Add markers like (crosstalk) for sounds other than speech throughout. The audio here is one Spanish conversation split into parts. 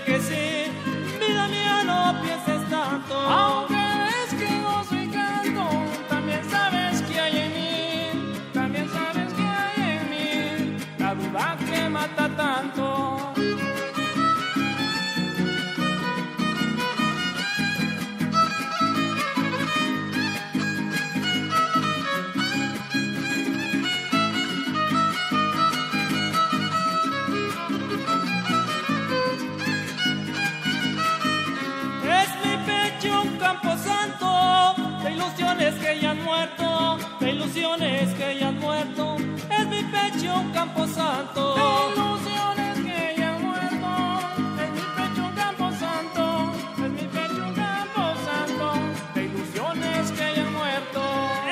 Que sí, vida mía, no pienses tanto. Ya han muerto, de ilusiones que ya han muerto, es mi pecho un campo santo. De ilusiones que ya han muerto, es mi pecho un campo santo, es mi pecho un campo santo, de ilusiones que ya han muerto.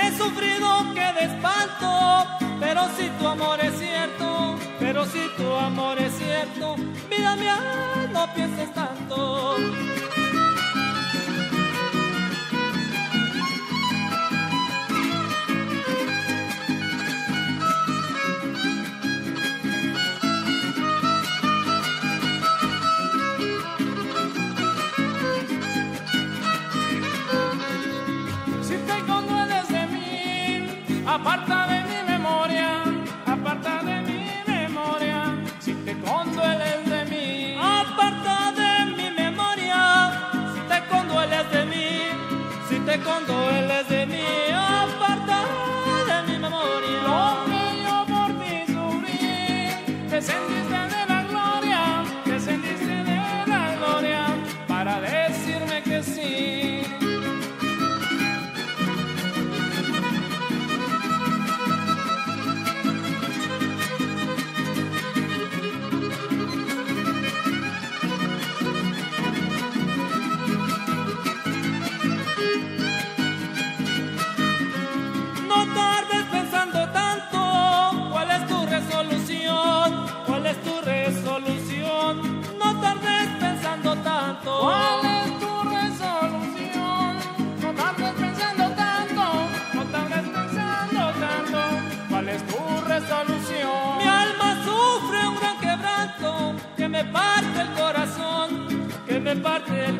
He sufrido que de espanto, pero si tu amor es cierto, pero si tu amor es cierto, vida mía, no pienses tanto. Aparta parte el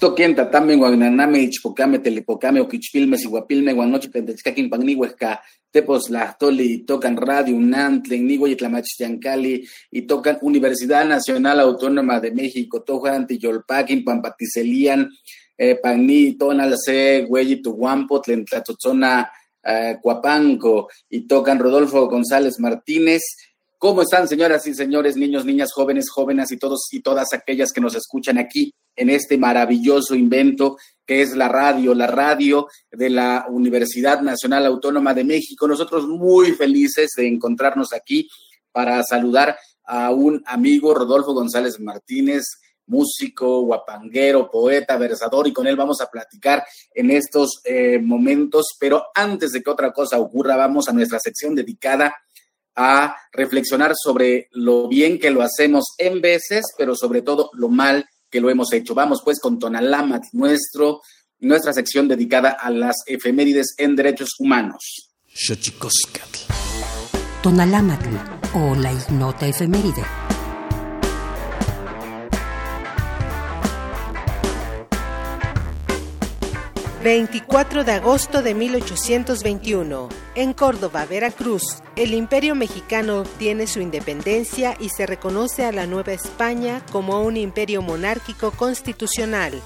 Toquien tatame guagnaname ichpocame telepocame oquichpilme siguapilme guanochi pentechcaquin pagnihuesca tepos lahtoli tocan radio UNAM tlen tlamachtiancali y tocan Universidad Nacional Autónoma de México tojan tiyolpaquin pampaticelian eh, pagni tonal se hueyi tuguampo tlen tlatzotzona eh, cuapanco y tocan Rodolfo González Martínez. ¿Cómo están, señoras y señores, niños, niñas, jóvenes, jóvenes y todos y todas aquellas que nos escuchan aquí en este maravilloso invento que es la radio, la radio de la Universidad Nacional Autónoma de México? Nosotros muy felices de encontrarnos aquí para saludar a un amigo, Rodolfo González Martínez, músico, guapanguero, poeta, versador, y con él vamos a platicar en estos eh, momentos. Pero antes de que otra cosa ocurra, vamos a nuestra sección dedicada a reflexionar sobre lo bien que lo hacemos en veces, pero sobre todo lo mal que lo hemos hecho. Vamos pues con Tonalamat, nuestro, nuestra sección dedicada a las efemérides en derechos humanos. Tonalamatl o la ignota efeméride. 24 de agosto de 1821. En Córdoba, Veracruz, el Imperio mexicano obtiene su independencia y se reconoce a la Nueva España como un imperio monárquico constitucional.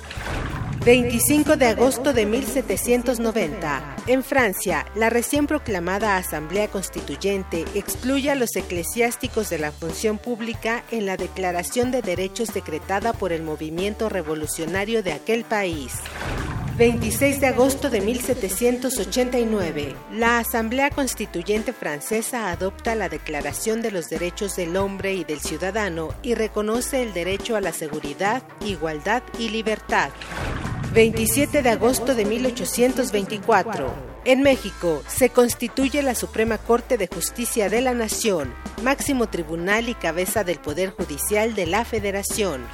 25 de agosto de 1790. En Francia, la recién proclamada Asamblea Constituyente excluye a los eclesiásticos de la función pública en la Declaración de Derechos decretada por el movimiento revolucionario de aquel país. 26 de agosto de 1789, la Asamblea Constituyente Francesa adopta la Declaración de los Derechos del Hombre y del Ciudadano y reconoce el derecho a la seguridad, igualdad y libertad. 27 de agosto de 1824. En México se constituye la Suprema Corte de Justicia de la Nación, máximo tribunal y cabeza del Poder Judicial de la Federación.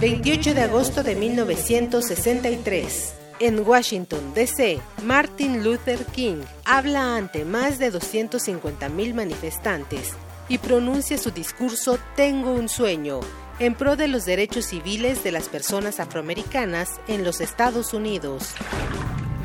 28 de agosto de 1963. En Washington, D.C., Martin Luther King habla ante más de 250.000 manifestantes y pronuncia su discurso Tengo un sueño en pro de los derechos civiles de las personas afroamericanas en los Estados Unidos.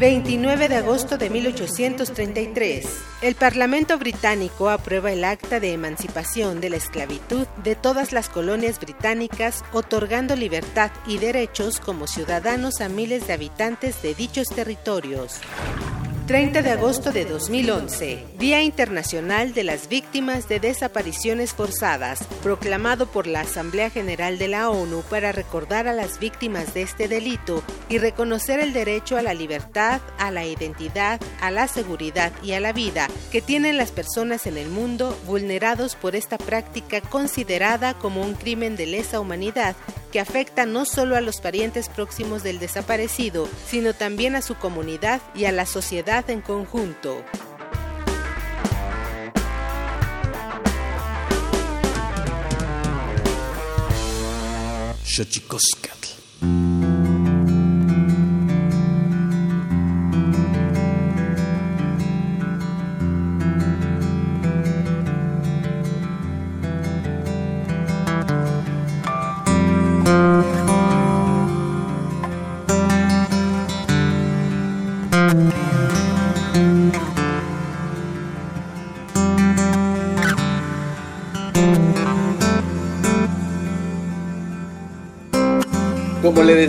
29 de agosto de 1833. El Parlamento británico aprueba el acta de emancipación de la esclavitud de todas las colonias británicas, otorgando libertad y derechos como ciudadanos a miles de habitantes de dichos territorios. 30 de agosto de 2011, Día Internacional de las Víctimas de Desapariciones Forzadas, proclamado por la Asamblea General de la ONU para recordar a las víctimas de este delito y reconocer el derecho a la libertad, a la identidad, a la seguridad y a la vida que tienen las personas en el mundo vulnerados por esta práctica considerada como un crimen de lesa humanidad que afecta no solo a los parientes próximos del desaparecido, sino también a su comunidad y a la sociedad en conjunto.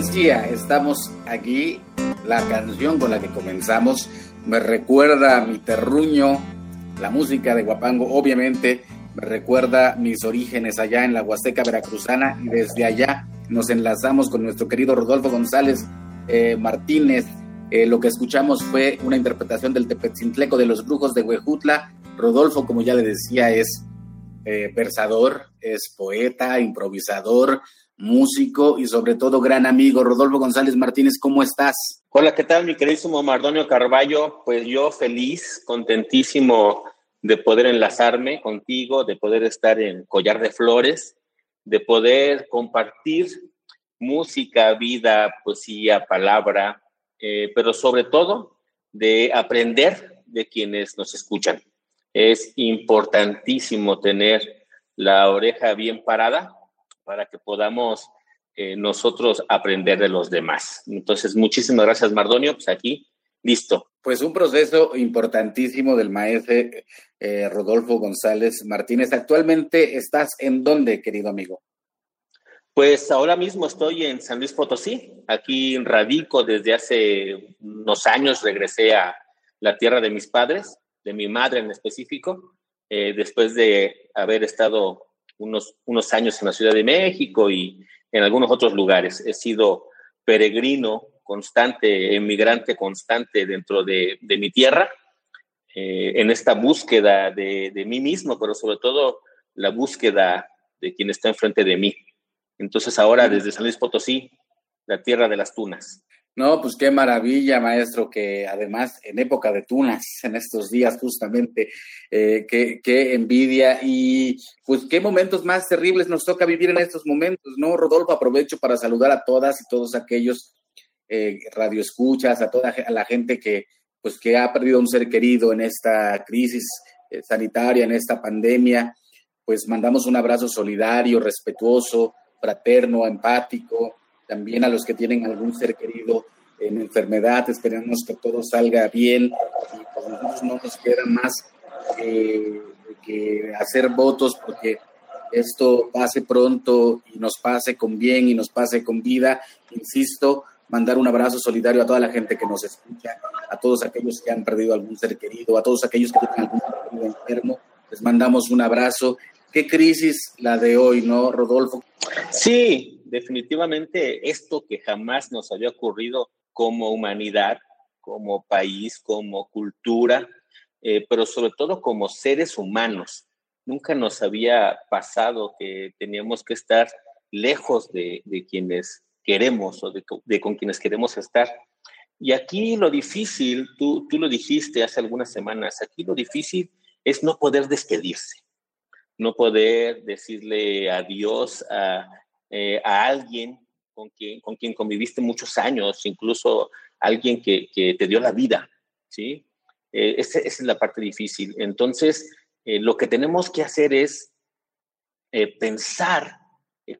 Decía, estamos aquí. La canción con la que comenzamos me recuerda a mi terruño, la música de Guapango, obviamente me recuerda mis orígenes allá en la Huasteca Veracruzana y desde allá nos enlazamos con nuestro querido Rodolfo González eh, Martínez. Eh, lo que escuchamos fue una interpretación del Tepetzintleco de los Brujos de Huejutla. Rodolfo, como ya le decía, es eh, versador, es poeta, improvisador, músico y sobre todo gran amigo. Rodolfo González Martínez, ¿cómo estás? Hola, ¿qué tal, mi queridísimo Mardonio Carballo? Pues yo feliz, contentísimo de poder enlazarme contigo, de poder estar en Collar de Flores, de poder compartir música, vida, poesía, palabra, eh, pero sobre todo de aprender de quienes nos escuchan. Es importantísimo tener la oreja bien parada para que podamos eh, nosotros aprender de los demás. Entonces, muchísimas gracias, Mardonio. Pues aquí, listo. Pues un proceso importantísimo del maestro eh, Rodolfo González Martínez. Actualmente estás en dónde, querido amigo? Pues ahora mismo estoy en San Luis Potosí. Aquí radico desde hace unos años. Regresé a la tierra de mis padres, de mi madre en específico, eh, después de haber estado unos, unos años en la Ciudad de México y en algunos otros lugares. He sido peregrino constante, emigrante constante dentro de, mi tierra, eh, en esta búsqueda de, de, mí mismo, pero sobre todo la búsqueda de quien está enfrente de mí. Entonces ahora desde San Luis Potosí, la tierra de las tunas. No, pues qué maravilla, maestro, que además en época de tunas, en estos días justamente, eh, qué, envidia y pues qué momentos más terribles nos toca vivir en estos momentos, ¿no? Rodolfo, aprovecho para saludar a todas y todos aquellos eh, radioescuchas, a toda la gente que pues que ha perdido un ser querido en esta crisis eh, sanitaria, en esta pandemia, pues mandamos un abrazo solidario, respetuoso, fraterno, empático, también a los que tienen algún ser querido en enfermedad, esperamos que todo salga bien y pues nosotros no nos queda más eh, que hacer votos porque esto pase pronto y nos pase con bien y nos pase con vida. Insisto, mandar un abrazo solidario a toda la gente que nos escucha, a todos aquellos que han perdido algún ser querido, a todos aquellos que tienen algún ser querido enfermo. Les mandamos un abrazo. Qué crisis la de hoy, ¿no, Rodolfo? Sí, definitivamente esto que jamás nos había ocurrido como humanidad, como país, como cultura, eh, pero sobre todo como seres humanos. Nunca nos había pasado que teníamos que estar lejos de, quienes queremos o de, con quienes queremos estar. Y aquí lo difícil, tú, tú lo dijiste hace algunas semanas, aquí lo difícil es no poder despedirse, no poder decirle adiós a, eh, a alguien con quien, con quien conviviste muchos años, incluso alguien que, que te dio la vida, ¿sí? Eh, esa, es la parte difícil. Entonces, eh, lo que tenemos que hacer es pensar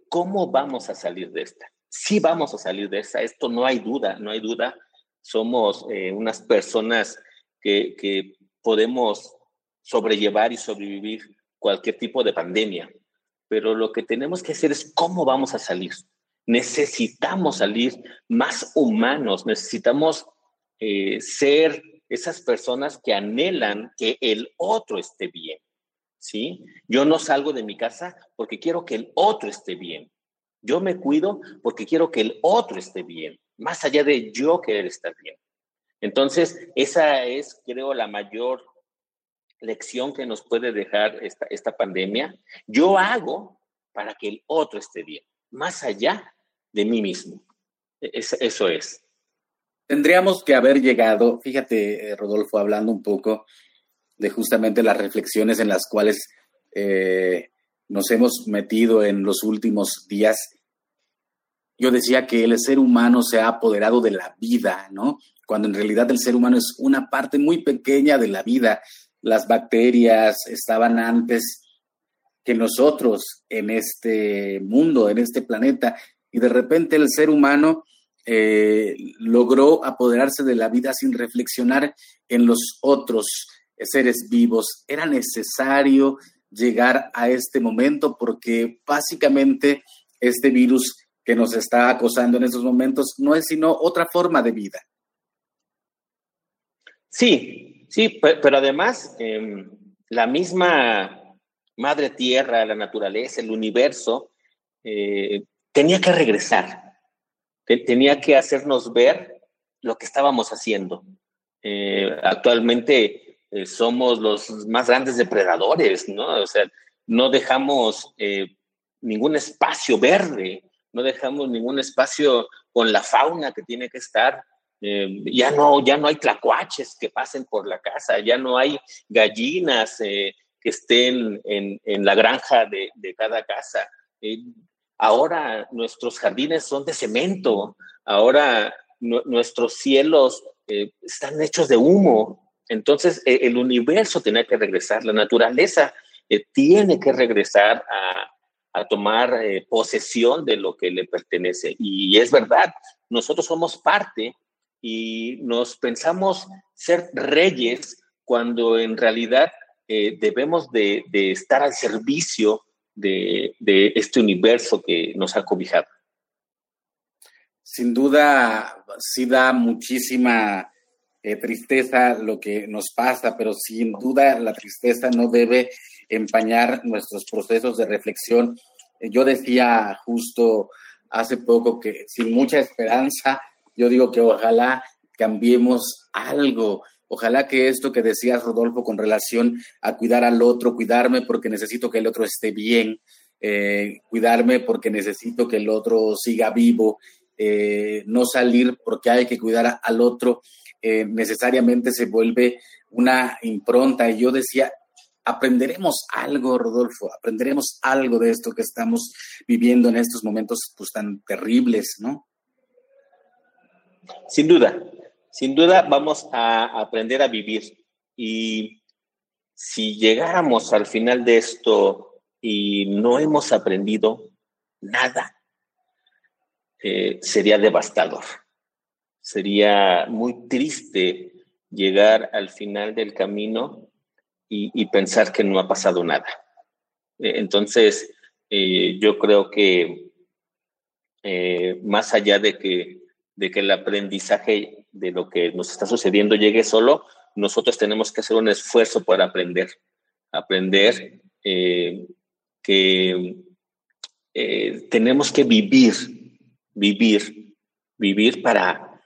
cómo vamos a salir de esta. Sí vamos a salir de esta, esto no hay duda, no hay duda. Somos unas personas que, que podemos sobrellevar y sobrevivir cualquier tipo de pandemia pero lo que tenemos que hacer es cómo vamos a salir. Necesitamos salir más humanos, necesitamos eh, ser esas personas que anhelan que el otro esté bien. ¿Sí? Yo no salgo de mi casa porque quiero que el otro esté bien. Yo me cuido porque quiero que el otro esté bien, más allá de yo querer estar bien. Entonces, esa es, creo, la mayor lección que nos puede dejar esta, esta pandemia, yo hago para que el otro esté bien, más allá de mí mismo. E, eso es. Tendríamos que haber llegado, fíjate, eh, Rodolfo, hablando un poco de justamente las reflexiones en las cuales eh, nos hemos metido en los últimos días. Yo decía que el ser humano se ha apoderado de la vida, ¿no? Cuando en realidad el ser humano es una parte muy pequeña de la vida las bacterias estaban antes que nosotros en este mundo, en este planeta, y de repente el ser humano eh, logró apoderarse de la vida sin reflexionar en los otros seres vivos. Era necesario llegar a este momento porque básicamente este virus que nos está acosando en estos momentos no es sino otra forma de vida. Sí, Sí, pero además em, la misma madre tierra, la naturaleza, el universo, eh, tenía que regresar, tenía que hacernos ver lo que estábamos haciendo. Eh, actualmente eh, somos los más grandes depredadores, ¿no? O sea, no dejamos ningún espacio verde, no dejamos ningún espacio con la fauna que tiene que estar Eh, ya, no, ya no hay tlacuaches que pasen por la casa, ya no hay gallinas eh, que estén en, la granja de, cada casa. Eh, ahora nuestros jardines son de cemento, ahora nuestros cielos están hechos de humo. Entonces el universo tiene que regresar, la naturaleza tiene que regresar a, a tomar posesión de lo que le pertenece. Y es verdad, nosotros somos parte y nos pensamos ser reyes cuando en realidad eh, debemos de, estar al servicio de, este universo que nos ha cobijado. Sin duda, sí da muchísima eh, tristeza lo que nos pasa, pero sin duda la tristeza no debe empañar nuestros procesos de reflexión. Eh, yo decía justo hace poco que sin mucha esperanza yo digo que ojalá cambiemos algo. Ojalá que esto que decías, Rodolfo, con relación a cuidar al otro, cuidarme porque necesito que el otro esté bien, eh, cuidarme porque necesito que el otro siga vivo, eh, no salir porque hay que cuidar al otro, eh, necesariamente se vuelve una impronta. Y yo decía, aprenderemos algo, Rodolfo, aprenderemos algo de esto que estamos viviendo en estos momentos pues, tan terribles, ¿no? Sin duda, sin duda vamos a aprender a vivir y si llegáramos al final de esto y no hemos aprendido nada, eh, sería devastador. Sería muy triste llegar al final del camino y, pensar que no ha pasado nada. Eh, entonces, eh, yo creo que más allá de que de que el aprendizaje de lo que nos está sucediendo llegue solo, nosotros tenemos que hacer un esfuerzo para aprender, aprender eh, que eh, tenemos que vivir, vivir, vivir para,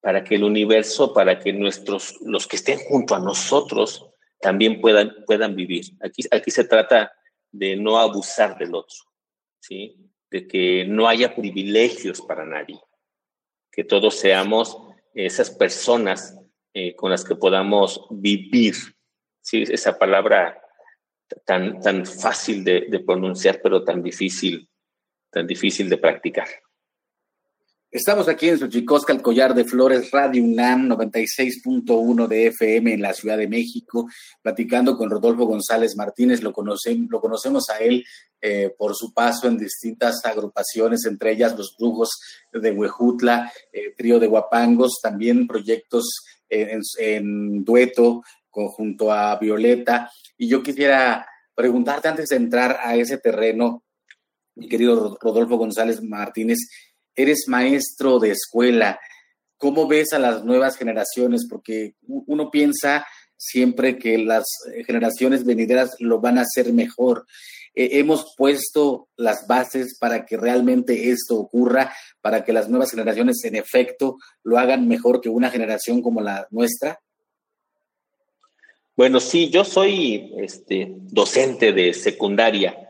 para que el universo, para que nuestros, los que estén junto a nosotros, también puedan, puedan vivir. Aquí, aquí se trata de no abusar del otro, ¿sí? de que no haya privilegios para nadie que todos seamos esas personas eh, con las que podamos vivir. Sí, esa palabra tan, tan fácil de, de pronunciar, pero tan difícil, tan difícil de practicar. Estamos aquí en Xochicosca, el collar de flores, Radio UNAM 96.1 de FM en la Ciudad de México, platicando con Rodolfo González Martínez. Lo, conocemos, lo conocemos a él eh, por su paso en distintas agrupaciones, entre ellas los Brujos de Huejutla, eh, Trío de Guapangos, también proyectos en, en, dueto junto a Violeta. Y yo quisiera preguntarte antes de entrar a ese terreno, mi querido Rodolfo González Martínez, eres maestro de escuela. ¿Cómo ves a las nuevas generaciones? Porque uno piensa siempre que las generaciones venideras lo van a hacer mejor. Eh, hemos puesto las bases para que realmente esto ocurra, para que las nuevas generaciones en efecto lo hagan mejor que una generación como la nuestra. Bueno, sí, yo soy este, docente de secundaria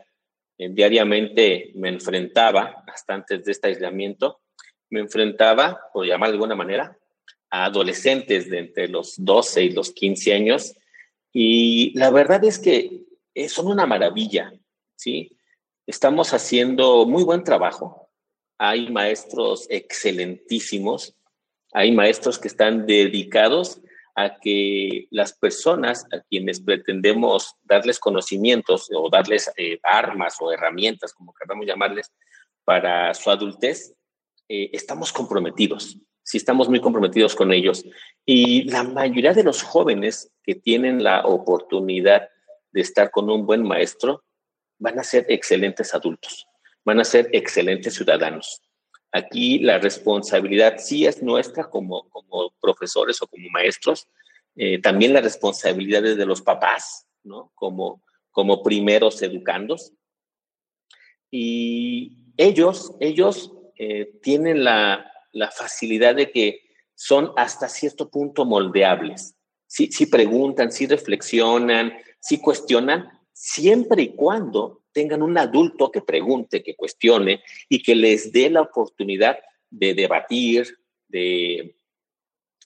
diariamente me enfrentaba, hasta antes de este aislamiento, me enfrentaba, por llamar de alguna manera, a adolescentes de entre los 12 y los 15 años. Y la verdad es que eh, son una maravilla, ¿sí? Estamos haciendo muy buen trabajo. Hay maestros excelentísimos, hay maestros que están dedicados a que las personas a quienes pretendemos darles conocimientos o darles eh, armas o herramientas, como queramos llamarles, para su adultez, eh, estamos comprometidos, sí estamos muy comprometidos con ellos. Y la mayoría de los jóvenes que tienen la oportunidad de estar con un buen maestro van a ser excelentes adultos, van a ser excelentes ciudadanos. Aquí la responsabilidad sí es nuestra como, como profesores o como maestros, eh, también la responsabilidad es de los papás, ¿no? Como, como primeros educandos. Y ellos, ellos eh, tienen la, la, facilidad de que son hasta cierto punto moldeables. Si, si preguntan, si reflexionan, si cuestionan, siempre y cuando tengan un adulto que pregunte, que cuestione y que les dé la oportunidad de debatir, de,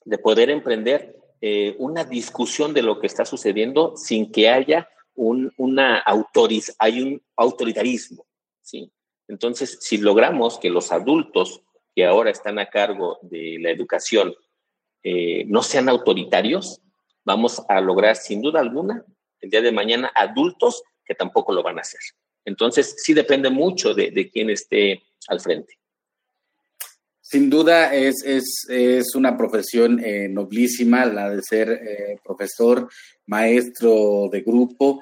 de poder emprender eh, una discusión de lo que está sucediendo sin que haya un, una autoriz hay un autoritarismo, ¿sí? Entonces, si logramos que los adultos que ahora están a cargo de la educación eh, no sean autoritarios, vamos a lograr sin duda alguna el día de mañana adultos que tampoco lo van a hacer. Entonces, sí depende mucho de, de quién esté al frente. Sin duda es, es, es una profesión eh, noblísima la de ser eh, profesor, maestro de grupo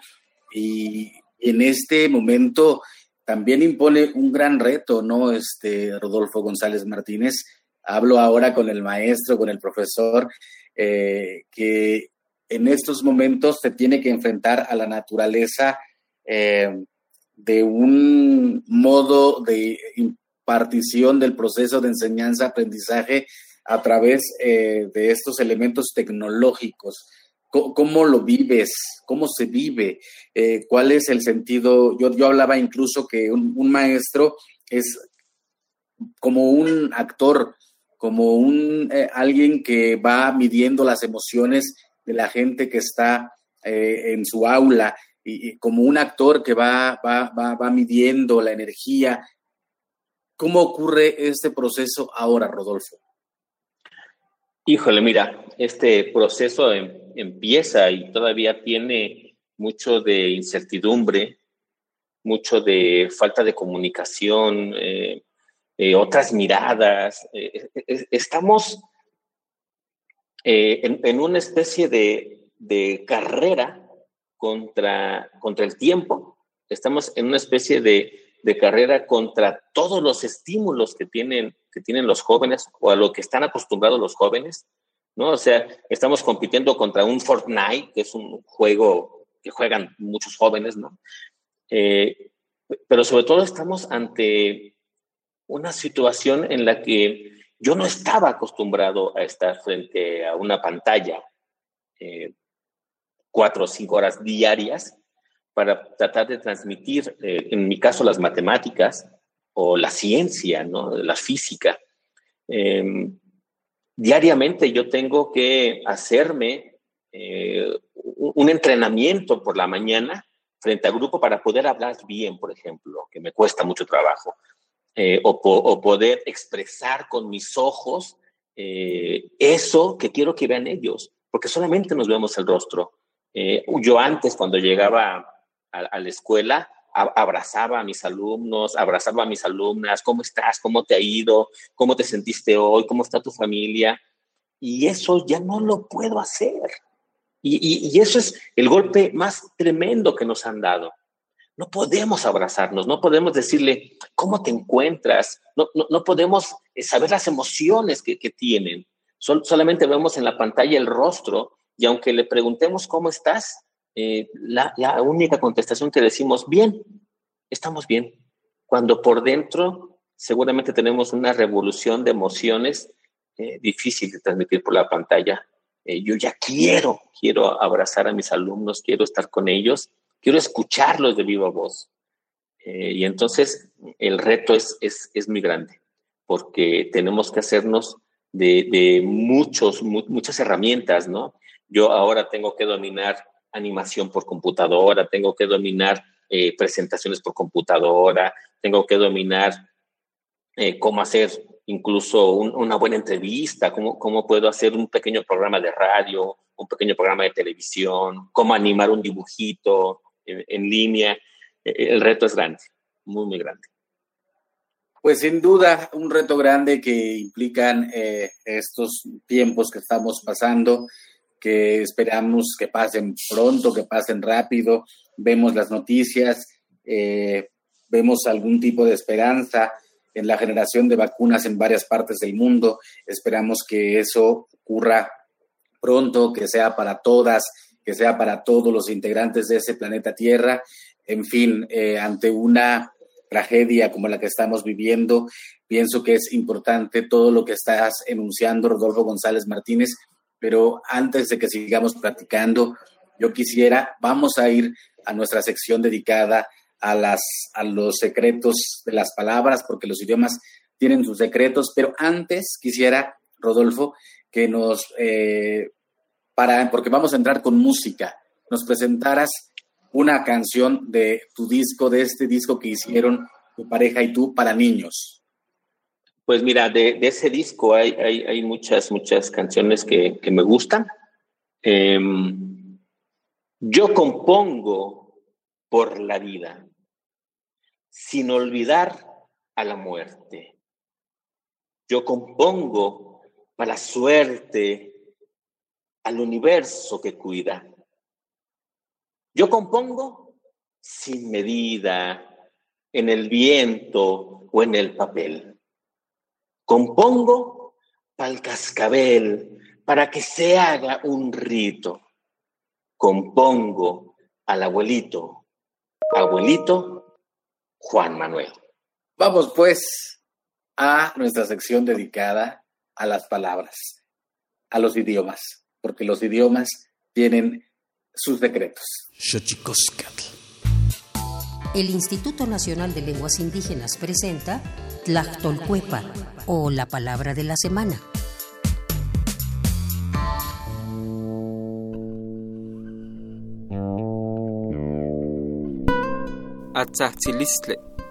y en este momento también impone un gran reto, ¿no? Este Rodolfo González Martínez. Hablo ahora con el maestro, con el profesor, eh, que en estos momentos se tiene que enfrentar a la naturaleza eh, de un modo de impartición del proceso de enseñanza-aprendizaje a través eh, de estos elementos tecnológicos ¿Cómo, lo vives? ¿Cómo se vive? Eh, ¿Cuál es el sentido? Yo, yo hablaba incluso que un, maestro es como un actor, como un alguien que va midiendo las emociones de la gente que está en su aula y, como un actor que va, va, va, va midiendo la energía. ¿Cómo ocurre este proceso ahora, Rodolfo? Híjole, mira, este proceso em, empieza y todavía tiene mucho de incertidumbre, mucho de falta de comunicación, eh, eh, otras miradas. Eh, estamos en, una especie de, carrera contra, contra el tiempo. Estamos en una especie de, de carrera contra todos los estímulos que tienen, que tienen los jóvenes o a lo que están acostumbrados los jóvenes, ¿no? O sea, estamos compitiendo contra un Fortnite, que es un juego que juegan muchos jóvenes, ¿no? Eh, pero sobre todo estamos ante una situación en la que yo no estaba acostumbrado a estar frente a una pantalla eh, cuatro o cinco horas diarias para tratar de transmitir, eh, en mi caso, las matemáticas o la ciencia, ¿no? la física. Em, diariamente yo tengo que hacerme eh, un entrenamiento por la mañana frente al grupo para poder hablar bien, por ejemplo, que me cuesta mucho trabajo, eh, o, poder expresar con mis ojos eso que quiero que vean ellos, porque solamente nos vemos el rostro. Yo antes, cuando llegaba a, la escuela, abrazaba a mis alumnos, abrazaba a mis alumnas, ¿cómo estás? ¿Cómo te ha ido? ¿Cómo te sentiste hoy? ¿Cómo está tu familia? Y eso ya no lo puedo hacer. Y, eso es el golpe más tremendo que nos han dado. No podemos abrazarnos, no podemos decirle cómo te encuentras, no, no, podemos eh, saber las emociones que, tienen. solamente vemos en la pantalla el rostro y aunque le preguntemos cómo estás, eh, la, única contestación que decimos, bien, estamos bien, cuando por dentro seguramente tenemos una revolución de emociones eh, difícil de transmitir por la pantalla. Eh, yo ya quiero, quiero abrazar a mis alumnos, quiero estar con ellos, quiero escucharlos de viva voz. y entonces el reto es, es, es, muy grande, porque tenemos que hacernos de, de muchos, muchas herramientas, ¿no? Yo ahora tengo que dominar animación por computadora, tengo que dominar eh, presentaciones por computadora, tengo que dominar eh, cómo hacer incluso una buena entrevista, cómo, cómo puedo hacer un pequeño programa de radio, un pequeño programa de televisión, cómo animar un dibujito en, línea. E, el reto es grande, muy, muy grande. Pues sin duda, un reto grande que implican eh, estos tiempos que estamos pasando que esperamos que pasen pronto, que pasen rápido. Vemos las noticias, eh, vemos algún tipo de esperanza en la generación de vacunas en varias partes del mundo. Esperamos que eso ocurra pronto, que sea para todas, que sea para todos los integrantes de ese planeta Tierra. En fin, eh, ante una tragedia como la que estamos viviendo, pienso que es importante todo lo que estás enunciando, Rodolfo González Martínez, pero antes de que sigamos platicando, yo quisiera, vamos a ir a nuestra sección dedicada a, las, a los secretos de las palabras, porque los idiomas tienen sus secretos, pero antes quisiera, Rodolfo, que nos, eh, para, porque vamos a entrar con música, nos presentaras una canción de tu disco, de este disco que hicieron tu pareja y tú para niños. Pues mira, de, ese disco hay, hay, muchas, muchas canciones que, me gustan. Em, yo compongo por la vida, sin olvidar a la muerte. Yo compongo para la suerte, al universo que cuida. Yo compongo sin medida, en el viento o en el papel. Compongo para el cascabel, para que se haga un rito. Compongo al abuelito, abuelito Juan Manuel. Vamos pues a nuestra sección dedicada a las palabras, a los idiomas, porque los idiomas tienen sus decretos. El Instituto Nacional de Lenguas Indígenas presenta Tlachtolcuepa o la palabra de la semana.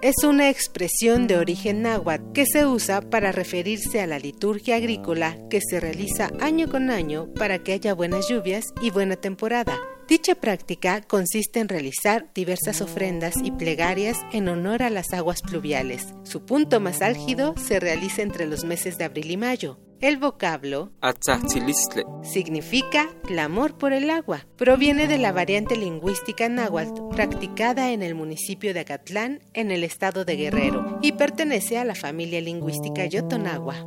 es una expresión de origen náhuatl que se usa para referirse a la liturgia agrícola que se realiza año con año para que haya buenas lluvias y buena temporada. Dicha práctica consiste en realizar diversas ofrendas y plegarias en honor a las aguas pluviales. Su punto más álgido se realiza entre los meses de abril y mayo. El vocablo significa clamor por el agua. Proviene de la variante lingüística náhuatl practicada en el municipio de Acatlán, en el estado de Guerrero, y pertenece a la familia lingüística yotonagua.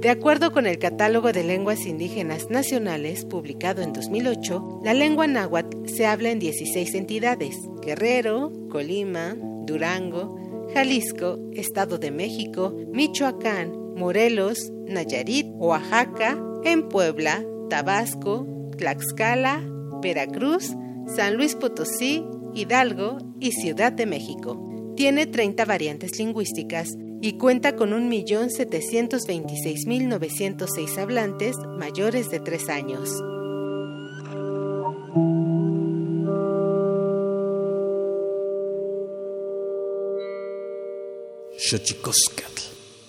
De acuerdo con el Catálogo de Lenguas Indígenas Nacionales, publicado en 2008, la lengua náhuatl se habla en 16 entidades: Guerrero, Colima, Durango, Jalisco, Estado de México, Michoacán, Morelos, Nayarit, Oaxaca, en Puebla, Tabasco, Tlaxcala, Veracruz, San Luis Potosí, Hidalgo y Ciudad de México. Tiene 30 variantes lingüísticas y cuenta con 1.726.906 hablantes mayores de 3 años.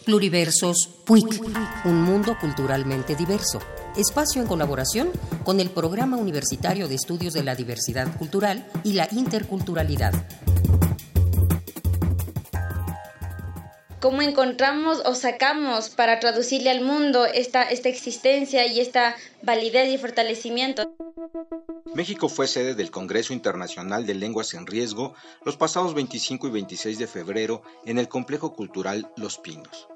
Pluriversos PUIC, un mundo culturalmente diverso. Espacio en colaboración con el Programa Universitario de Estudios de la Diversidad Cultural y la Interculturalidad. Cómo encontramos o sacamos para traducirle al mundo esta, esta existencia y esta validez y fortalecimiento. México fue sede del Congreso Internacional de Lenguas en Riesgo los pasados 25 y 26 de febrero en el Complejo Cultural Los Pinos.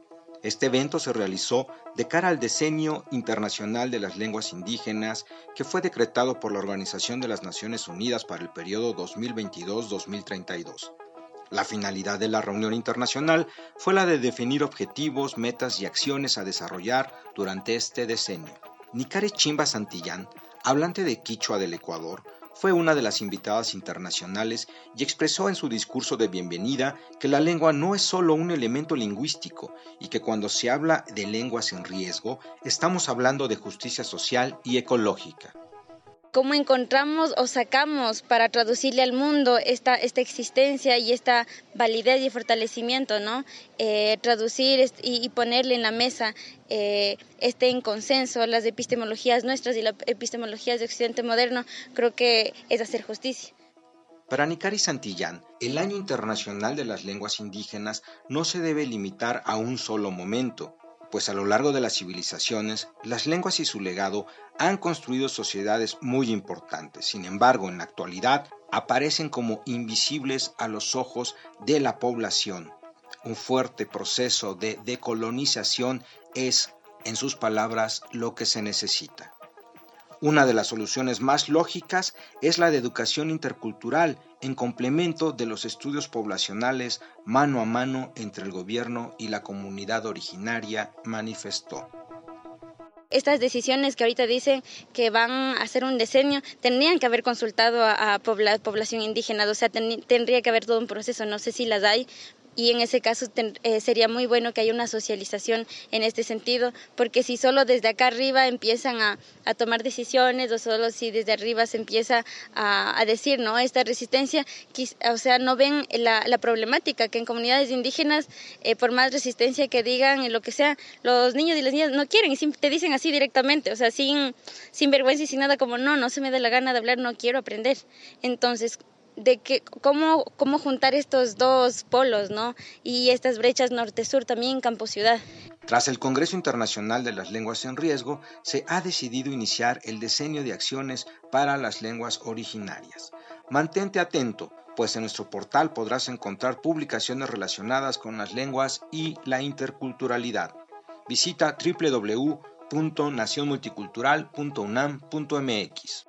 Este evento se realizó de cara al Decenio Internacional de las Lenguas Indígenas que fue decretado por la Organización de las Naciones Unidas para el periodo 2022-2032. La finalidad de la reunión internacional fue la de definir objetivos, metas y acciones a desarrollar durante este decenio. Nicare Chimba Santillán, hablante de Quichua del Ecuador, fue una de las invitadas internacionales y expresó en su discurso de bienvenida que la lengua no es solo un elemento lingüístico y que cuando se habla de lenguas en riesgo estamos hablando de justicia social y ecológica cómo encontramos o sacamos para traducirle al mundo esta, esta existencia y esta validez y fortalecimiento, ¿no? Eh, traducir y, ponerle en la mesa eh, este en consenso las epistemologías nuestras y las epistemologías de Occidente moderno, creo que es hacer justicia. Para Nicari Santillán, el Año Internacional de las Lenguas Indígenas no se debe limitar a un solo momento, pues a lo largo de las civilizaciones, las lenguas y su legado han construido sociedades muy importantes. Sin embargo, en la actualidad aparecen como invisibles a los ojos de la población. Un fuerte proceso de decolonización es, en sus palabras, lo que se necesita. Una de las soluciones más lógicas es la de educación intercultural en complemento de los estudios poblacionales mano a mano entre el gobierno y la comunidad originaria, manifestó. Estas decisiones que ahorita dicen que van a hacer un diseño, tendrían que haber consultado a, población indígena, o sea, tendría que haber todo un proceso, no sé si las hay, y en ese caso eh, sería muy bueno que haya una socialización en este sentido, porque si solo desde acá arriba empiezan a, a tomar decisiones o solo si desde arriba se empieza a, a decir, ¿no? Esta resistencia, o sea, no ven la, la problemática que en comunidades indígenas, eh, por más resistencia que digan, lo que sea, los niños y las niñas no quieren y te dicen así directamente, o sea, sin, sin vergüenza y sin nada como, no, no se me da la gana de hablar, no quiero aprender. Entonces, de que cómo, cómo juntar estos dos polos, ¿no? Y estas brechas norte-sur también en Campo Ciudad. Tras el Congreso Internacional de las Lenguas en Riesgo, se ha decidido iniciar el diseño de acciones para las lenguas originarias. Mantente atento, pues en nuestro portal podrás encontrar publicaciones relacionadas con las lenguas y la interculturalidad. Visita www.nacionmulticultural.unam.mx.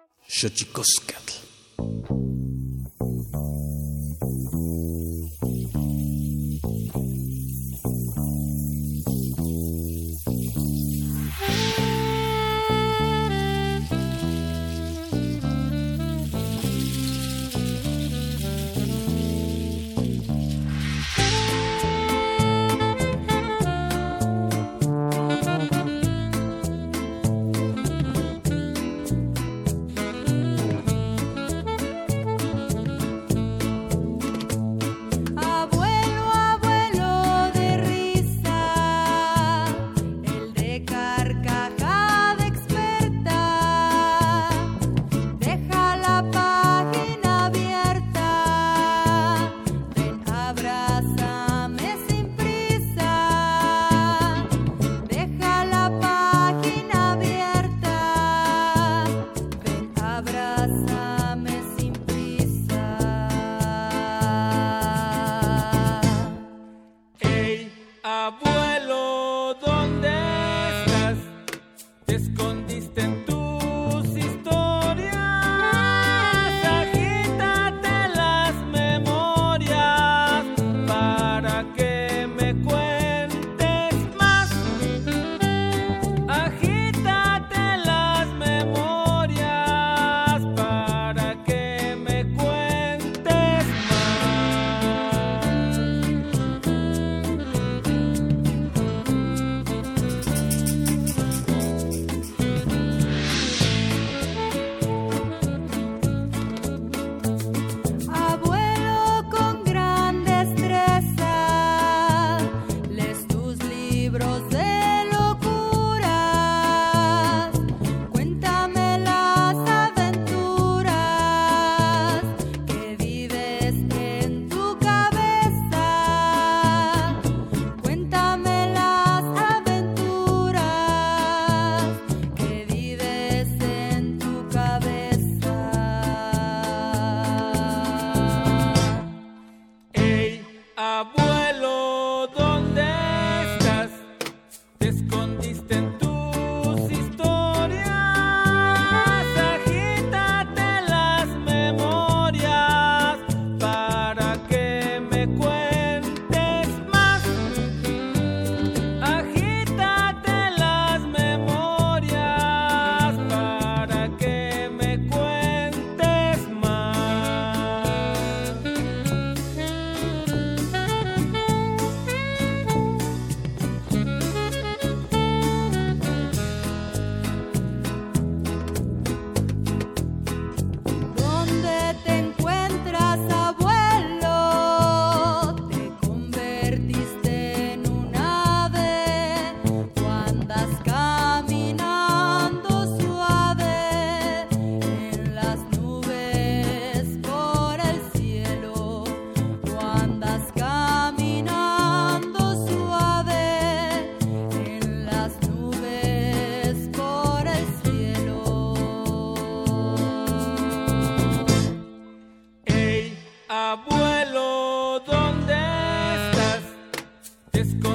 es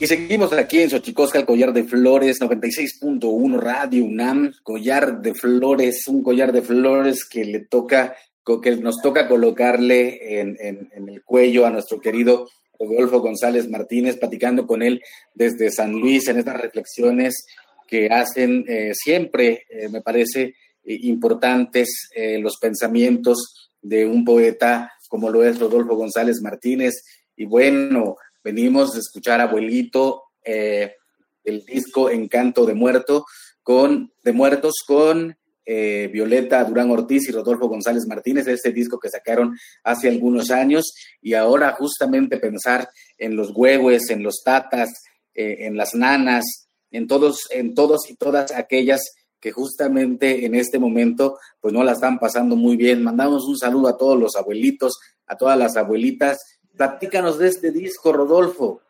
Y seguimos aquí en Xochicosca, collar de flores, 96.1 Radio UNAM, collar de flores, un collar de flores que le toca, que nos toca colocarle en, en el cuello a nuestro querido Rodolfo González Martínez, platicando con él desde San Luis en estas reflexiones que hacen eh, siempre, eh, me parece, eh, importantes los pensamientos de un poeta como lo es Rodolfo González Martínez. Y bueno, venimos de escuchar Abuelito, el disco Encanto de Muerto, con, de Muertos con eh, Violeta Durán Ortiz y Rodolfo González Martínez, este disco que sacaron hace algunos años, y ahora justamente pensar en los huevos, en los tatas, eh, en las nanas, en todos, en todos y todas aquellas que justamente en este momento pues no la están pasando muy bien. Mandamos un saludo a todos los abuelitos, a todas las abuelitas. Platícanos de este disco, Rodolfo.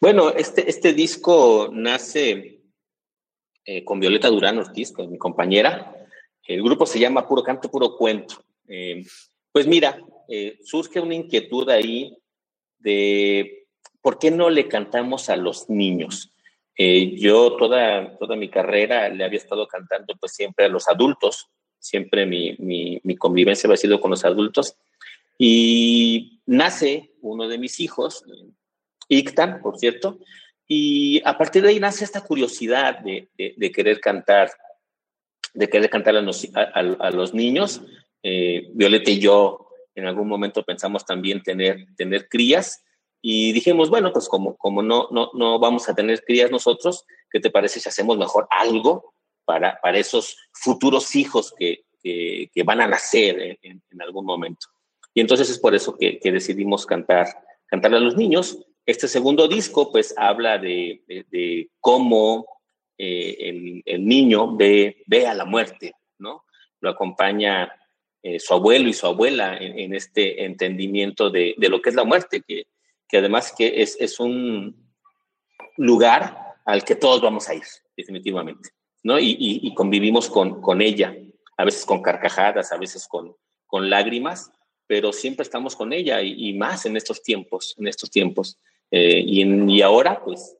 Bueno, este, este disco nace eh, con Violeta Durán Ortiz, con mi compañera. El grupo se llama Puro Canto, Puro Cuento. Eh, pues mira, eh, surge una inquietud ahí de por qué no le cantamos a los niños. yo toda, toda mi carrera le había estado cantando pues siempre a los adultos, siempre mi, mi, mi convivencia había sido con los adultos. Y nace uno de mis hijos, Ictan, por cierto, y a partir de ahí nace esta curiosidad de, querer cantar, de querer cantar a los, niños. Eh, Violeta y yo en algún momento pensamos también tener, tener crías y dijimos, bueno, pues como, como no, no, no vamos a tener crías nosotros, ¿qué te parece si hacemos mejor algo para, para esos futuros hijos que, van a nacer en, algún momento? Y entonces es por eso que, decidimos cantar, cantar a los niños este segundo disco, pues, habla de, cómo eh, el, niño ve, ve, a la muerte, ¿no? Lo acompaña eh, su abuelo y su abuela en, este entendimiento de, lo que es la muerte, que, que además que es, es, un lugar al que todos vamos a ir, definitivamente, ¿no? Y, convivimos con, con, ella, a veces con carcajadas, a veces con, con lágrimas, pero siempre estamos con ella y, más en estos tiempos, en estos tiempos. Eh, y, ahora, pues,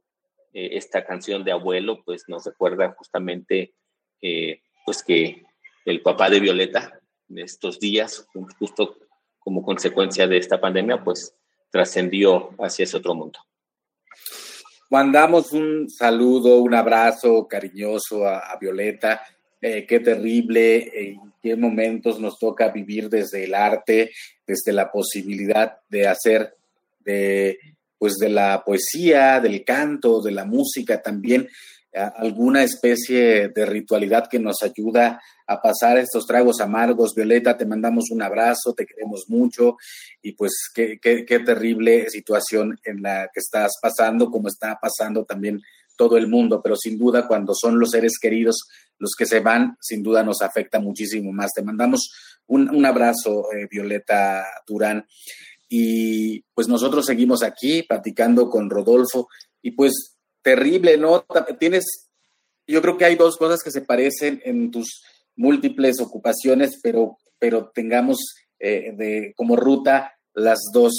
eh, esta canción de abuelo, pues, nos recuerda justamente, eh, pues, que el papá de Violeta, en estos días, justo como consecuencia de esta pandemia, pues, trascendió hacia ese otro mundo. Mandamos un saludo, un abrazo cariñoso a, Violeta. qué terrible, qué momentos nos toca vivir desde el arte, desde la posibilidad de hacer de pues de la poesía, del canto, de la música también, alguna especie de ritualidad que nos ayuda a pasar estos tragos amargos. Violeta, te mandamos un abrazo, te queremos mucho y pues qué, qué, qué terrible situación en la que estás pasando, como está pasando también todo el mundo, pero sin duda cuando son los seres queridos los que se van, sin duda nos afecta muchísimo más. Te mandamos un, abrazo, eh, Violeta Turán. Y pues nosotros seguimos aquí platicando con Rodolfo y pues terrible, ¿no? Tienes, yo creo que hay dos cosas que se parecen en tus múltiples ocupaciones, pero, pero tengamos eh, de, como ruta las dos,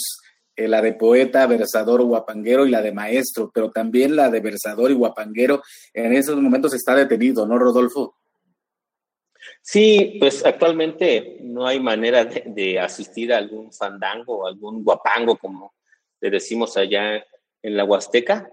eh, la de poeta, versador, guapanguero y la de maestro, pero también la de versador y guapanguero en esos momentos está detenido, ¿no, Rodolfo? Sí, pues actualmente no hay manera de, asistir a algún fandango o algún guapango, como le decimos allá en la Huasteca.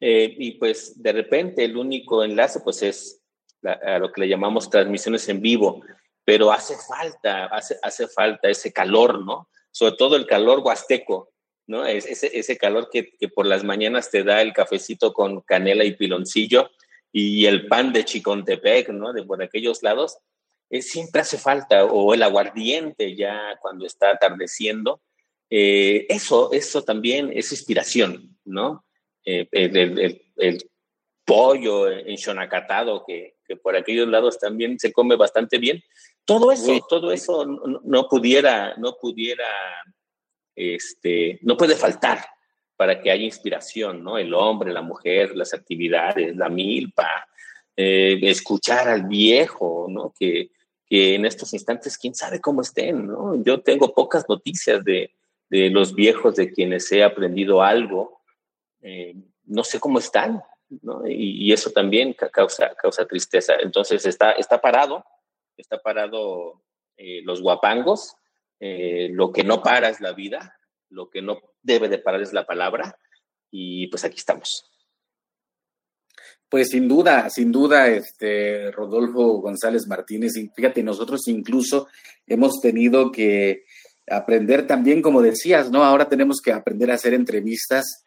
Eh, y pues de repente el único enlace pues es a lo que le llamamos transmisiones en vivo, pero hace falta, hace, hace falta ese calor, ¿no? Sobre todo el calor huasteco, ¿no? ese, ese calor que, que por las mañanas te da el cafecito con canela y piloncillo y el pan de Chicontepec, ¿no? De por aquellos lados, eh, siempre hace falta, o el aguardiente ya cuando está atardeciendo. Eh, eso, eso también es inspiración, ¿no? Eh, el, pollo enchonacatado que, que por aquellos lados también se come bastante bien. Todo eso, todo eso no, pudiera, no pudiera, este, no puede faltar para que haya inspiración, ¿no? El hombre, la mujer, las actividades, la milpa, escuchar al viejo, ¿no? Que, que en estos instantes quién sabe cómo estén, ¿no? Yo tengo pocas noticias de, de los viejos de quienes he aprendido algo, eh, no sé cómo están, ¿no? Y, eso también causa, causa tristeza. Entonces está, está parado, está parado eh, los guapangos, eh, lo que no para es la vida, lo que no debe de parar es la palabra, y pues aquí estamos. Pues sin duda, sin duda, este Rodolfo González Martínez, fíjate, nosotros incluso hemos tenido que aprender también, como decías, ¿no? Ahora tenemos que aprender a hacer entrevistas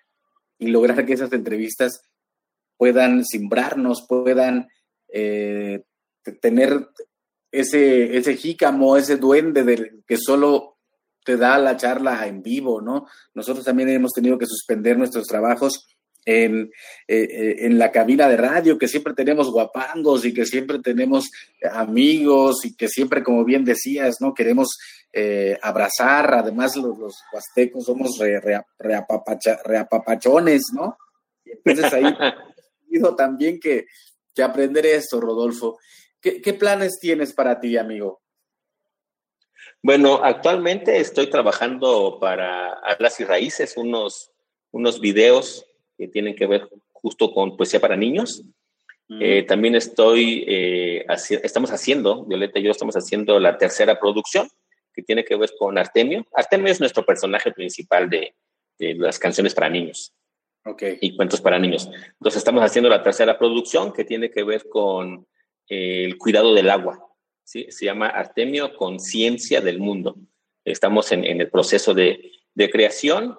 y lograr que esas entrevistas puedan simbrarnos, puedan eh, tener ese, ese jícamo, ese duende del que solo te da la charla en vivo, ¿no? Nosotros también hemos tenido que suspender nuestros trabajos en, eh, eh, en, la cabina de radio, que siempre tenemos guapangos y que siempre tenemos amigos y que siempre, como bien decías, ¿no? Queremos eh, abrazar, además los, los huastecos somos reapapachones, ¿no? entonces ahí (laughs) también que, que aprender esto, Rodolfo. ¿Qué, ¿Qué planes tienes para ti, amigo? Bueno, actualmente estoy trabajando para Alas y Raíces, unos, unos videos que tienen que ver justo con poesía para niños. Mm. Eh, también estoy, eh, estamos haciendo, Violeta y yo estamos haciendo la tercera producción que tiene que ver con Artemio. Artemio es nuestro personaje principal de, de las canciones para niños y cuentos para niños. Entonces estamos haciendo la tercera producción que tiene que ver con eh, el cuidado del agua. ¿sí? Se llama Artemio Conciencia del Mundo. Estamos en, el proceso de, creación.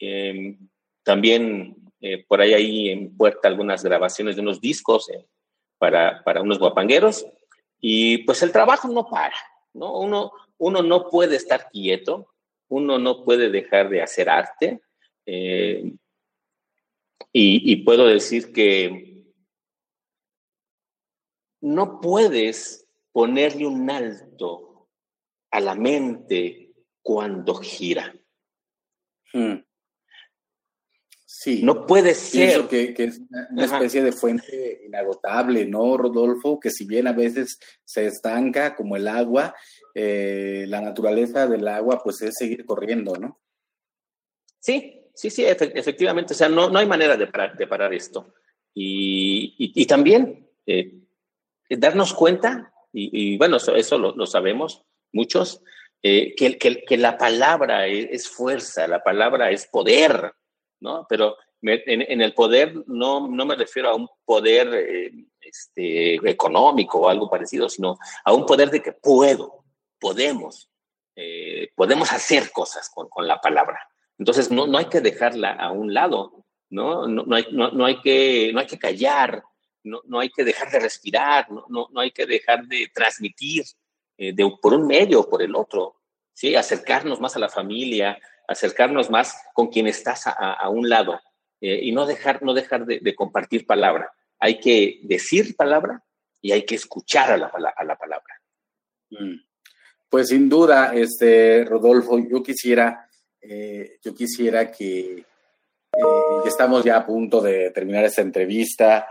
Eh, también eh, por ahí hay en puerta algunas grabaciones de unos discos eh, para, unos guapangueros. Y pues el trabajo no para, ¿no? Uno, no puede estar quieto, uno no puede dejar de hacer arte. Y, y puedo decir que no puedes ponerle un alto a la mente cuando gira. Hmm. Sí. No puede ser. que, que es una, especie de fuente inagotable, ¿no, Rodolfo? Que si bien a veces se estanca como el agua, eh, la naturaleza del agua pues es seguir corriendo, ¿no? Sí, sí, sí, efectivamente. O sea, no, no hay manera de parar, esto. Y, y, también eh, darnos cuenta y, bueno, eso, lo, sabemos muchos, eh, que, que, la palabra es, fuerza, la palabra es poder, ¿no? Pero en, el poder no, no me refiero a un poder eh, este, económico o algo parecido, sino a un poder de que puedo, podemos, podemos hacer cosas con, con, la palabra. Entonces, no, no hay que dejarla a un lado, ¿no? No, no, hay, no, no hay, que, no hay que callar, no, no hay que dejar de respirar, no, no, no hay que dejar de transmitir eh, de, por un medio o por el otro, ¿sí? acercarnos más a la familia, acercarnos más con quien estás a, un lado eh, y no dejar, no dejar de, de, compartir palabra. Hay que decir palabra y hay que escuchar a la, a la palabra. Mm. Pues sin duda, este, Rodolfo, yo quisiera, eh, yo quisiera que eh, estamos ya a punto de terminar esta entrevista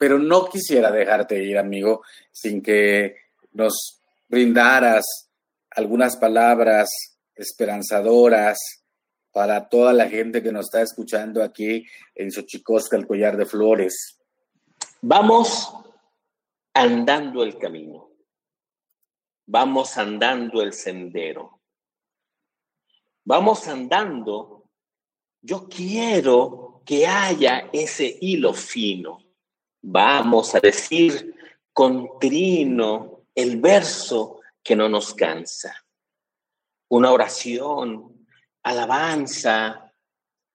pero no quisiera dejarte ir, amigo, sin que nos brindaras algunas palabras esperanzadoras para toda la gente que nos está escuchando aquí en Xochicosca, el collar de flores. Vamos andando el camino, vamos andando el sendero, vamos andando. Yo quiero que haya ese hilo fino Vamos a decir con trino el verso que no nos cansa. Una oración, alabanza,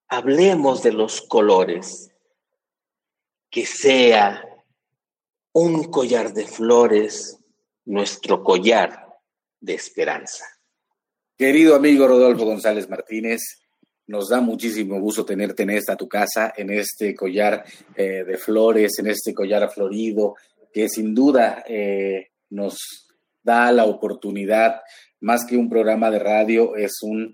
hablemos de los colores. Que sea un collar de flores, nuestro collar de esperanza. Querido amigo Rodolfo González Martínez, nos da muchísimo gusto tenerte en esta tu casa, en este collar eh, de flores, en este collar florido, que sin duda eh, nos da la oportunidad, más que un programa de radio, es un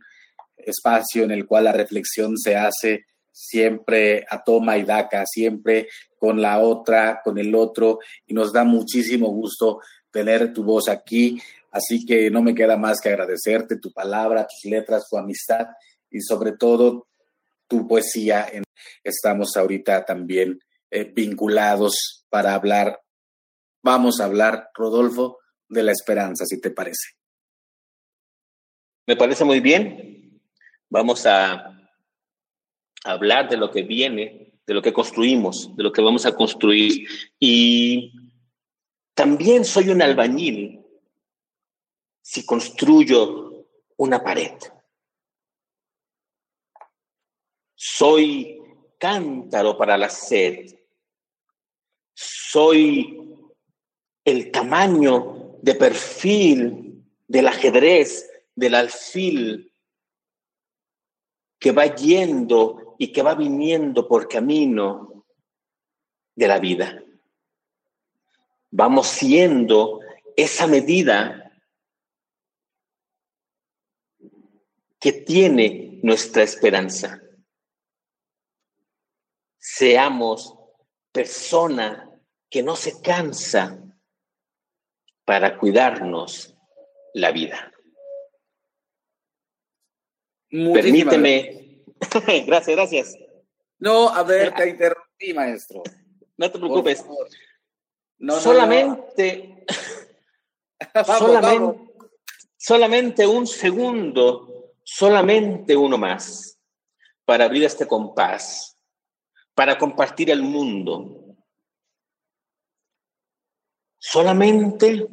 espacio en el cual la reflexión se hace siempre a toma y daca, siempre con la otra, con el otro, y nos da muchísimo gusto tener tu voz aquí. Así que no me queda más que agradecerte tu palabra, tus letras, tu amistad y sobre todo tu poesía. Estamos ahorita también eh, vinculados para hablar, vamos a hablar, Rodolfo, de la esperanza, si te parece. Me parece muy bien. Vamos a hablar de lo que viene, de lo que construimos, de lo que vamos a construir. Y también soy un albañil si construyo una pared. Soy cántaro para la sed. Soy el tamaño de perfil del ajedrez, del alfil, que va yendo y que va viniendo por camino de la vida. Vamos siendo esa medida que tiene nuestra esperanza. Seamos persona que no se cansa para cuidarnos la vida. Permíteme. (laughs) gracias, gracias. No, a ver, te interrumpí, maestro. No te preocupes. No, solamente, (laughs) solamente, solamente un segundo solamente uno más para abrir este compás, para compartir el mundo. Solamente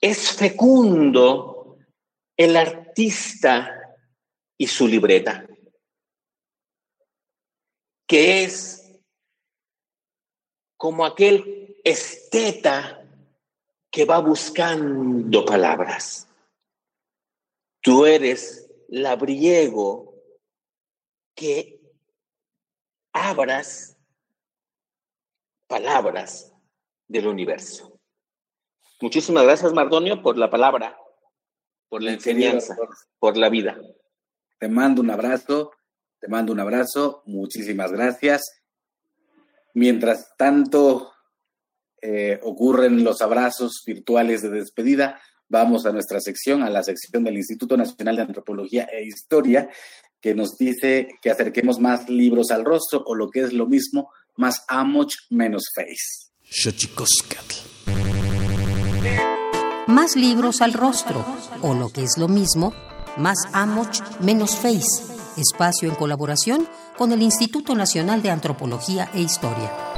es fecundo el artista y su libreta, que es como aquel esteta que va buscando palabras. Tú eres labriego que abras palabras del universo. Muchísimas gracias, Mardonio, por la palabra, por la enseñanza, por la vida. Te mando un abrazo, te mando un abrazo, muchísimas gracias. Mientras tanto eh, ocurren los abrazos virtuales de despedida, vamos a nuestra sección, a la sección del Instituto Nacional de Antropología e Historia, que nos dice que acerquemos más libros al rostro o lo que es lo mismo, más amoch menos face. Más libros al rostro o lo que es lo mismo, más amoch menos face. Espacio en colaboración con el Instituto Nacional de Antropología e Historia.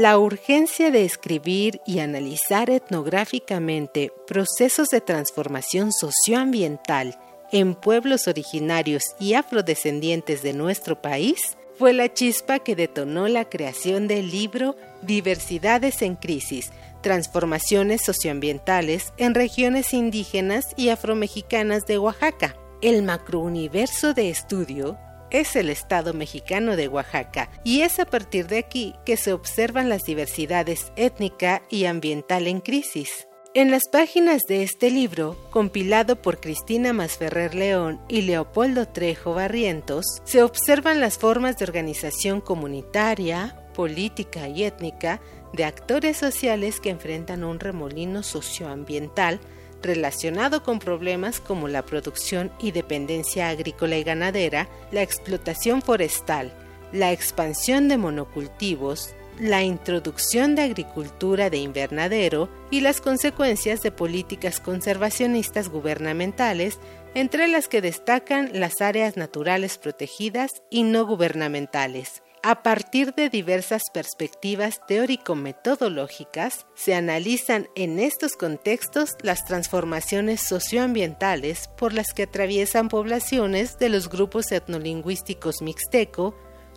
La urgencia de escribir y analizar etnográficamente procesos de transformación socioambiental en pueblos originarios y afrodescendientes de nuestro país fue la chispa que detonó la creación del libro Diversidades en Crisis, Transformaciones Socioambientales en Regiones Indígenas y Afromexicanas de Oaxaca. El macrouniverso de estudio es el Estado mexicano de Oaxaca y es a partir de aquí que se observan las diversidades étnica y ambiental en crisis. En las páginas de este libro, compilado por Cristina Masferrer León y Leopoldo Trejo Barrientos, se observan las formas de organización comunitaria, política y étnica de actores sociales que enfrentan un remolino socioambiental relacionado con problemas como la producción y dependencia agrícola y ganadera, la explotación forestal, la expansión de monocultivos, la introducción de agricultura de invernadero y las consecuencias de políticas conservacionistas gubernamentales, entre las que destacan las áreas naturales protegidas y no gubernamentales. A partir de diversas perspectivas teórico-metodológicas, se analizan en estos contextos las transformaciones socioambientales por las que atraviesan poblaciones de los grupos etnolingüísticos mixteco,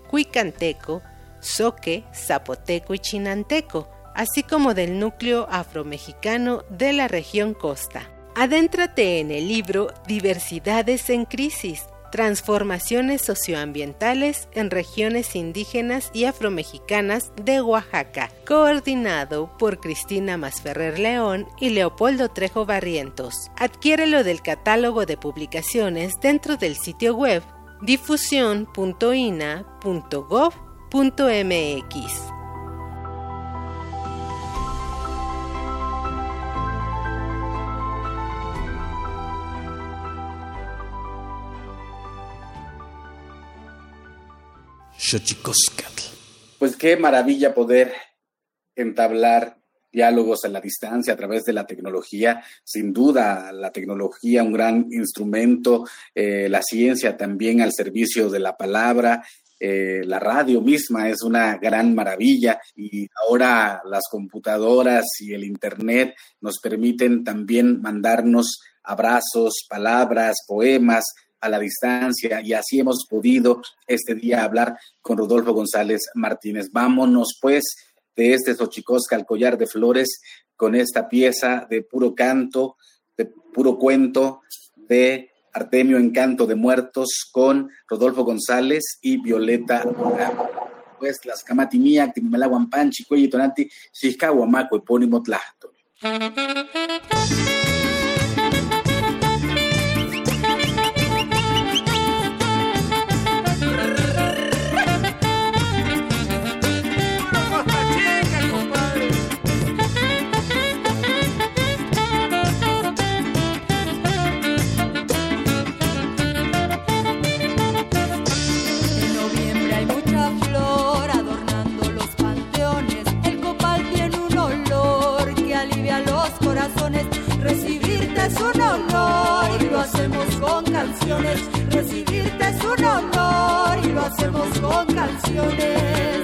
cuicanteco, soque, zapoteco y chinanteco, así como del núcleo afromexicano de la región costa. Adéntrate en el libro Diversidades en Crisis, Transformaciones socioambientales en regiones indígenas y afromexicanas de Oaxaca, coordinado por Cristina Masferrer León y Leopoldo Trejo Barrientos. Adquiérelo del catálogo de publicaciones dentro del sitio web difusión.ina.gov.mx. Pues qué maravilla poder entablar diálogos a la distancia a través de la tecnología. Sin duda, la tecnología, un gran instrumento, eh, la ciencia también al servicio de la palabra. Eh, la radio misma es una gran maravilla y ahora las computadoras y el Internet nos permiten también mandarnos abrazos, palabras, poemas, a la distancia y así hemos podido este día hablar con Rodolfo González Martínez. Vámonos pues de este Xochicosca al collar de flores con esta pieza de puro canto, de puro cuento de Artemio Encanto de Muertos con Rodolfo González y Violeta Pues las camatimía, timelaguampanchi, cuello tonanti, epónimo recibirte es un honor y lo hacemos con canciones.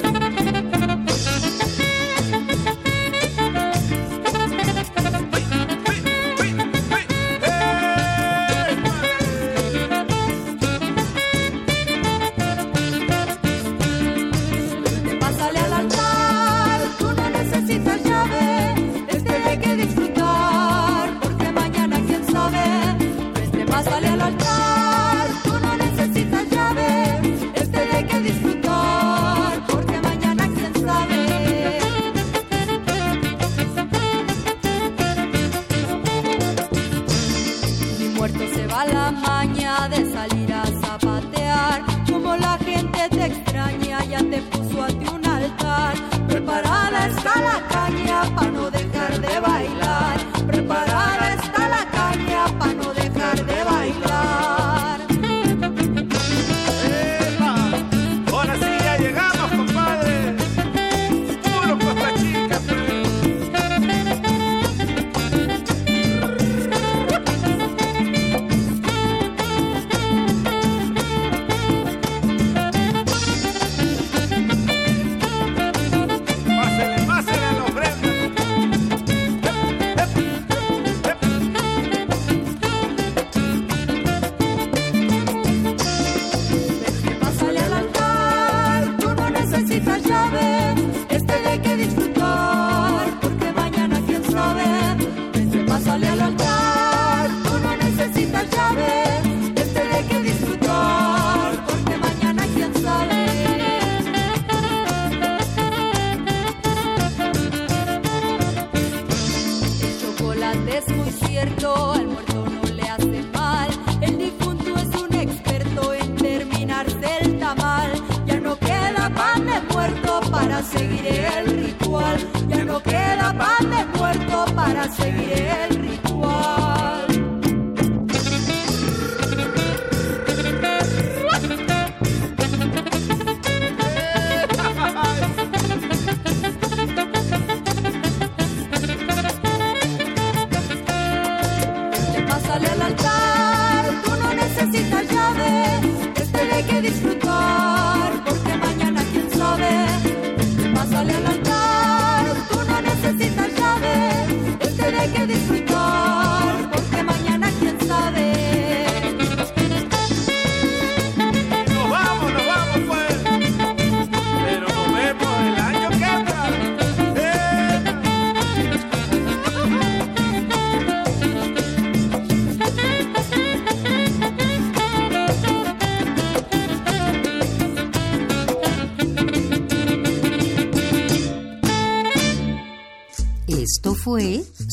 seguiré el ritual. Ya no queda pan de muerto para seguir el